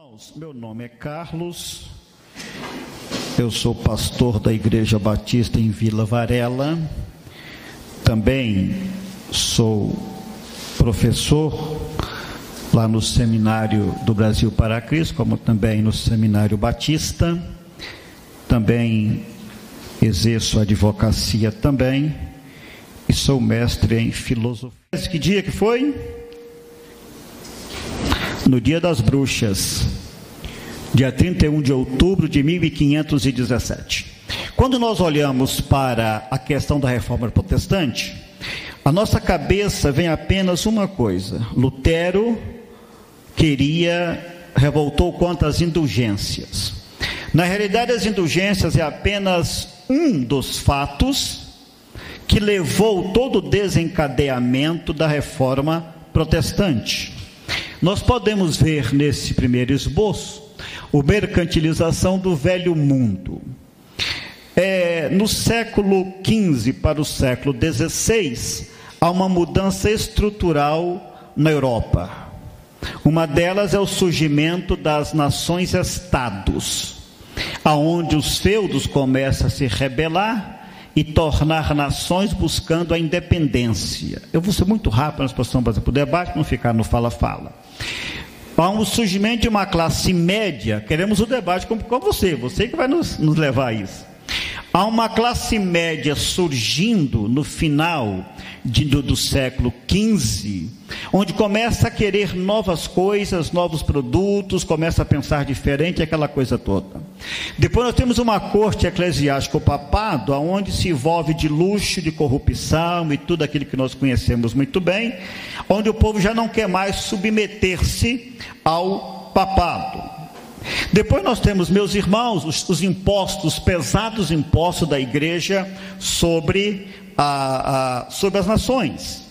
irmãos, meu nome é Carlos, eu sou pastor da Igreja Batista em Vila Varela, também sou professor lá no Seminário do Brasil para Cristo, como também no Seminário Batista, também exerço advocacia também e sou mestre em filosofia. Que dia que foi? No dia das bruxas, dia 31 de outubro de 1517. Quando nós olhamos para a questão da reforma protestante, a nossa cabeça vem apenas uma coisa: Lutero queria, revoltou contra as indulgências. Na realidade, as indulgências é apenas um dos fatos que levou todo o desencadeamento da reforma protestante. Nós podemos ver nesse primeiro esboço o mercantilização do velho mundo. É, no século XV para o século XVI, há uma mudança estrutural na Europa. Uma delas é o surgimento das nações-estados, aonde os feudos começam a se rebelar e tornar nações buscando a independência. Eu vou ser muito rápido nós passamos para o debate, não ficar no fala-fala. Há um surgimento de uma classe média, queremos o debate com, com você, você que vai nos, nos levar a isso. Há uma classe média surgindo no final de, do, do, século XV, onde começa a querer novas coisas, novos produtos, começa a pensar diferente, aquela coisa toda. Depois nós temos uma corte eclesiástica, o papado, onde se envolve de luxo, de corrupção e tudo aquilo que nós conhecemos muito bem, onde o povo já não quer mais submeter-se ao papado. Depois nós temos, meus irmãos, os, os impostos, os pesados impostos da igreja sobre, a, a, sobre as nações,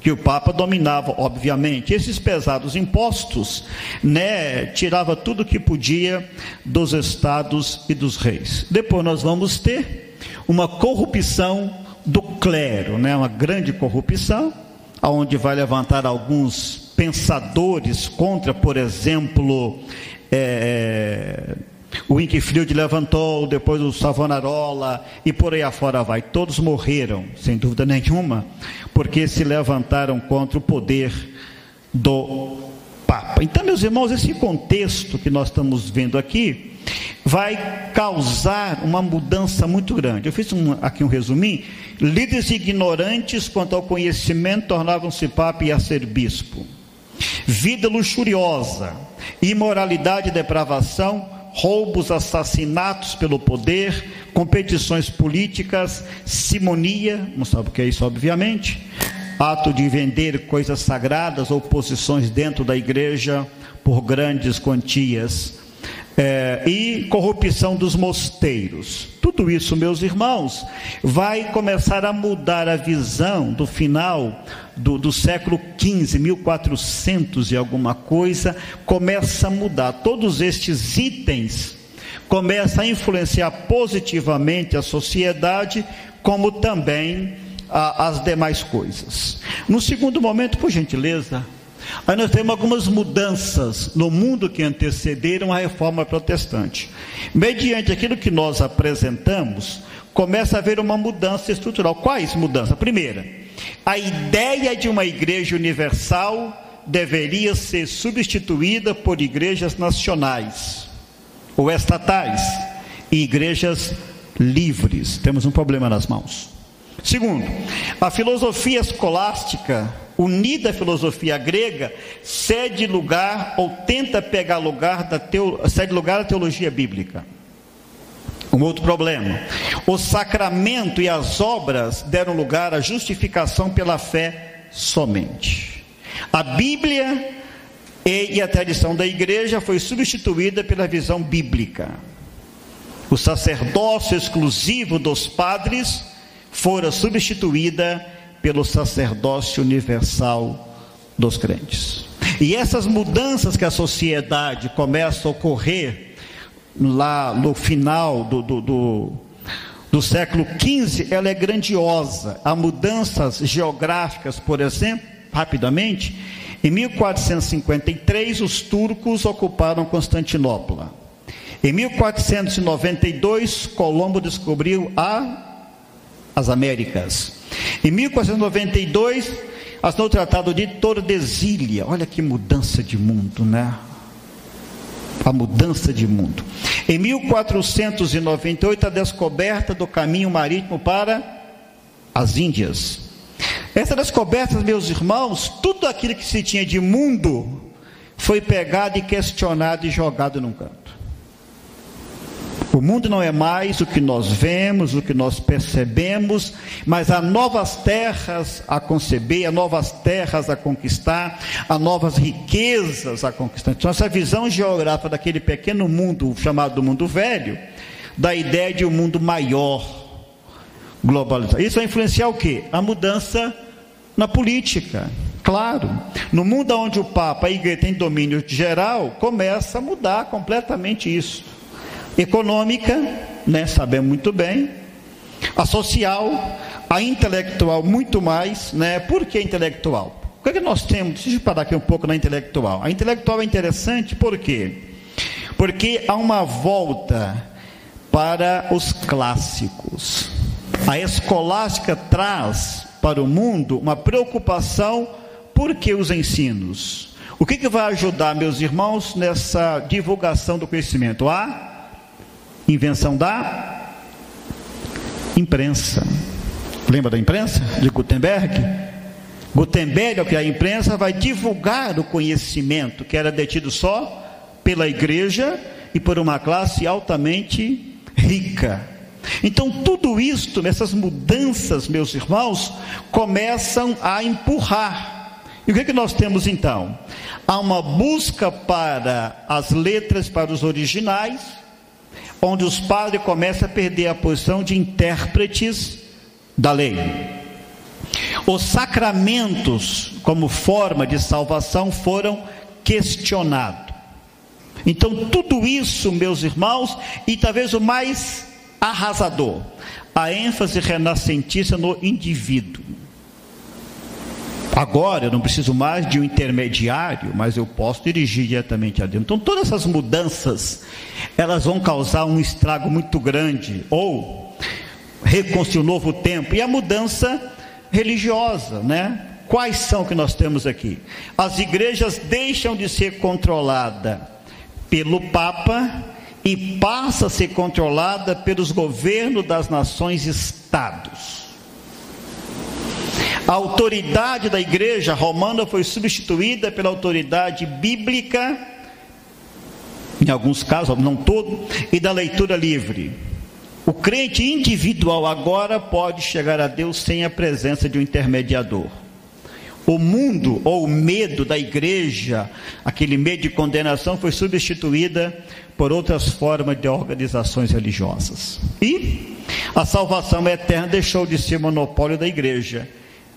que o Papa dominava, obviamente. Esses pesados impostos, né, tirava tudo que podia dos estados e dos reis. Depois nós vamos ter uma corrupção do clero, né, uma grande corrupção, aonde vai levantar alguns pensadores contra, por exemplo, é, o Winfield levantou, depois o Savonarola e por aí afora vai. Todos morreram, sem dúvida nenhuma, porque se levantaram contra o poder do Papa. Então, meus irmãos, esse contexto que nós estamos vendo aqui vai causar uma mudança muito grande. Eu fiz um, aqui um resuminho. Líderes ignorantes quanto ao conhecimento tornavam-se Papa e a ser bispo. Vida luxuriosa, imoralidade e depravação, roubos, assassinatos pelo poder, competições políticas, simonia, não sabe o que é isso, obviamente, ato de vender coisas sagradas ou posições dentro da igreja por grandes quantias, é, e corrupção dos mosteiros. Tudo isso, meus irmãos, vai começar a mudar a visão do final do, do século XV, 1400 e alguma coisa, começa a mudar. Todos estes itens começam a influenciar positivamente a sociedade, como também a, as demais coisas. No segundo momento, por gentileza, Aí nós temos algumas mudanças no mundo que antecederam a reforma protestante. Mediante aquilo que nós apresentamos, começa a haver uma mudança estrutural. Quais mudanças? Primeira, a ideia de uma igreja universal deveria ser substituída por igrejas nacionais ou estatais e igrejas livres. Temos um problema nas mãos. Segundo, a filosofia escolástica unida à filosofia grega, cede lugar ou tenta pegar lugar da teo, cede lugar à teologia bíblica. Um outro problema. O sacramento e as obras deram lugar à justificação pela fé somente. A Bíblia e a tradição da igreja foi substituída pela visão bíblica. O sacerdócio exclusivo dos padres fora substituída pelo sacerdócio universal dos crentes. E essas mudanças que a sociedade começa a ocorrer lá no final do, do, do, do século XV, ela é grandiosa. Há mudanças geográficas, por exemplo, rapidamente, Em 1453, os turcos ocuparam Constantinopla. Em 1492, Colombo descobriu a, as Américas. Em 1492, assinou o Tratado de Tordesilha. Olha que mudança de mundo, né? A mudança de mundo. Em 1498, a descoberta do caminho marítimo para as Índias. Essa descoberta, meus irmãos, tudo aquilo que se tinha de mundo foi pegado e questionado e jogado num canto. O mundo não é mais o que nós vemos, o que nós percebemos, mas há novas terras a conceber, há novas terras a conquistar, há novas riquezas a conquistar. Então, essa visão geográfica daquele pequeno mundo chamado mundo velho, da ideia de um mundo maior, globalizado. Isso vai influenciar o quê? A mudança na política. Claro, no mundo onde o Papa, a igreja tem domínio geral, começa a mudar completamente isso econômica, né, sabemos muito bem, a social, a intelectual muito mais, né? Por que intelectual? O que, é que nós temos? Deixa eu parar aqui um pouco na intelectual. A intelectual é interessante por quê? Porque há uma volta para os clássicos. A escolástica traz para o mundo uma preocupação por que os ensinos? O que, que vai ajudar, meus irmãos, nessa divulgação do conhecimento? A invenção da imprensa. Lembra da imprensa de Gutenberg? Gutenberg, ao criar a imprensa, vai divulgar o conhecimento que era detido só pela igreja e por uma classe altamente rica. Então, tudo isto, essas mudanças, meus irmãos, começam a empurrar. E o que, é que nós temos então? Há uma busca para as letras, para os originais, onde os padres começam a perder a posição de intérpretes da lei. Os sacramentos, como forma de salvação, foram questionados. Então, tudo isso, meus irmãos, e talvez o mais arrasador, a ênfase renascentista no indivíduo. Agora eu não preciso mais de um intermediário, mas eu posso dirigir diretamente a Deus. Então todas essas mudanças, elas vão causar um estrago muito grande, ou reconstruir um novo tempo. E a mudança religiosa, né? Quais são que nós temos aqui? As igrejas deixam de ser controladas pelo Papa e passa a ser controlada pelos governos das nações estados. A autoridade da igreja romana foi substituída pela autoridade bíblica, em alguns casos, não todo, e da leitura livre. O crente individual agora pode chegar a Deus sem a presença de um intermediador. O mundo ou o medo da igreja, aquele medo de condenação, foi substituída por outras formas de organizações religiosas. E a salvação eterna deixou de ser monopólio da igreja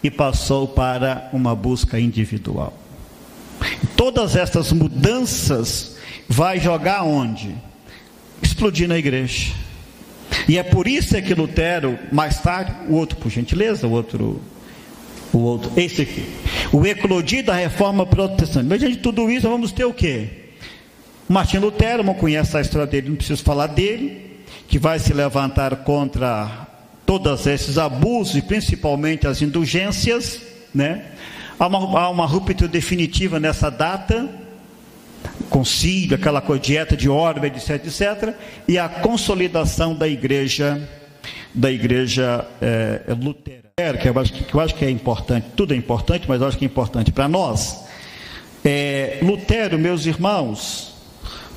e passou para uma busca individual. Todas essas mudanças vai jogar onde? Explodir na igreja. E é por isso é que Lutero, mais tarde, o outro, por gentileza, o outro, o outro, esse aqui, o eclodir da reforma protestante. Mas de tudo isso, vamos ter o quê? Martin Lutero, não conhece a história dele, não preciso falar dele, que vai se levantar contra todos esses abusos e principalmente as indulgências, né? Há uma, há uma ruptura definitiva nessa data, concílio, aquela dieta de ordem, etc, etc, e a consolidação da igreja, da igreja é, luterana, que eu, acho que, eu acho que é importante, tudo é importante, mas eu acho que é importante para nós. É, Lutero, meus irmãos,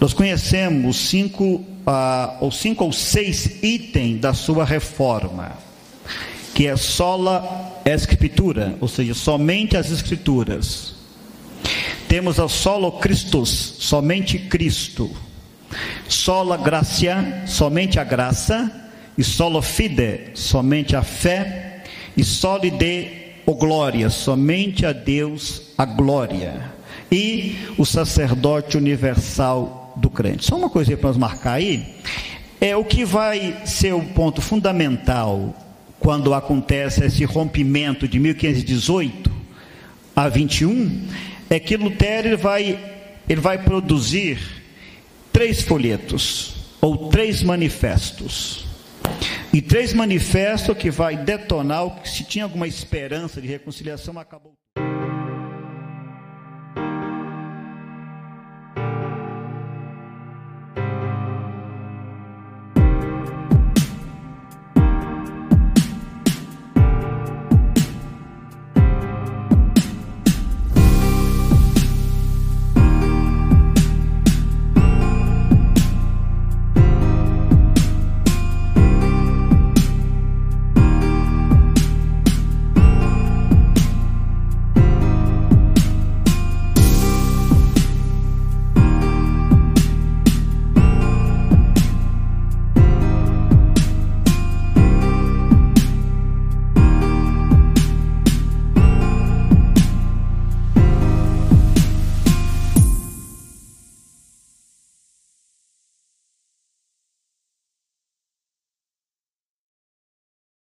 nós conhecemos cinco ah, ou cinco ou seis itens da sua reforma, que é sola escritura, ou seja, somente as escrituras. Temos a solo Christus, somente Cristo. Sola gracia, somente a graça, e solo fide, somente a fé, e solide o glória, somente a Deus a glória. E o sacerdote universal do crente. Só uma coisa para nós marcar aí, é o que vai ser o ponto fundamental quando acontece esse rompimento de 1518 a 21, é que Lutero ele vai, ele vai produzir três folhetos, ou três manifestos. E três manifestos que vai detonar o que se tinha alguma esperança de reconciliação, acabou.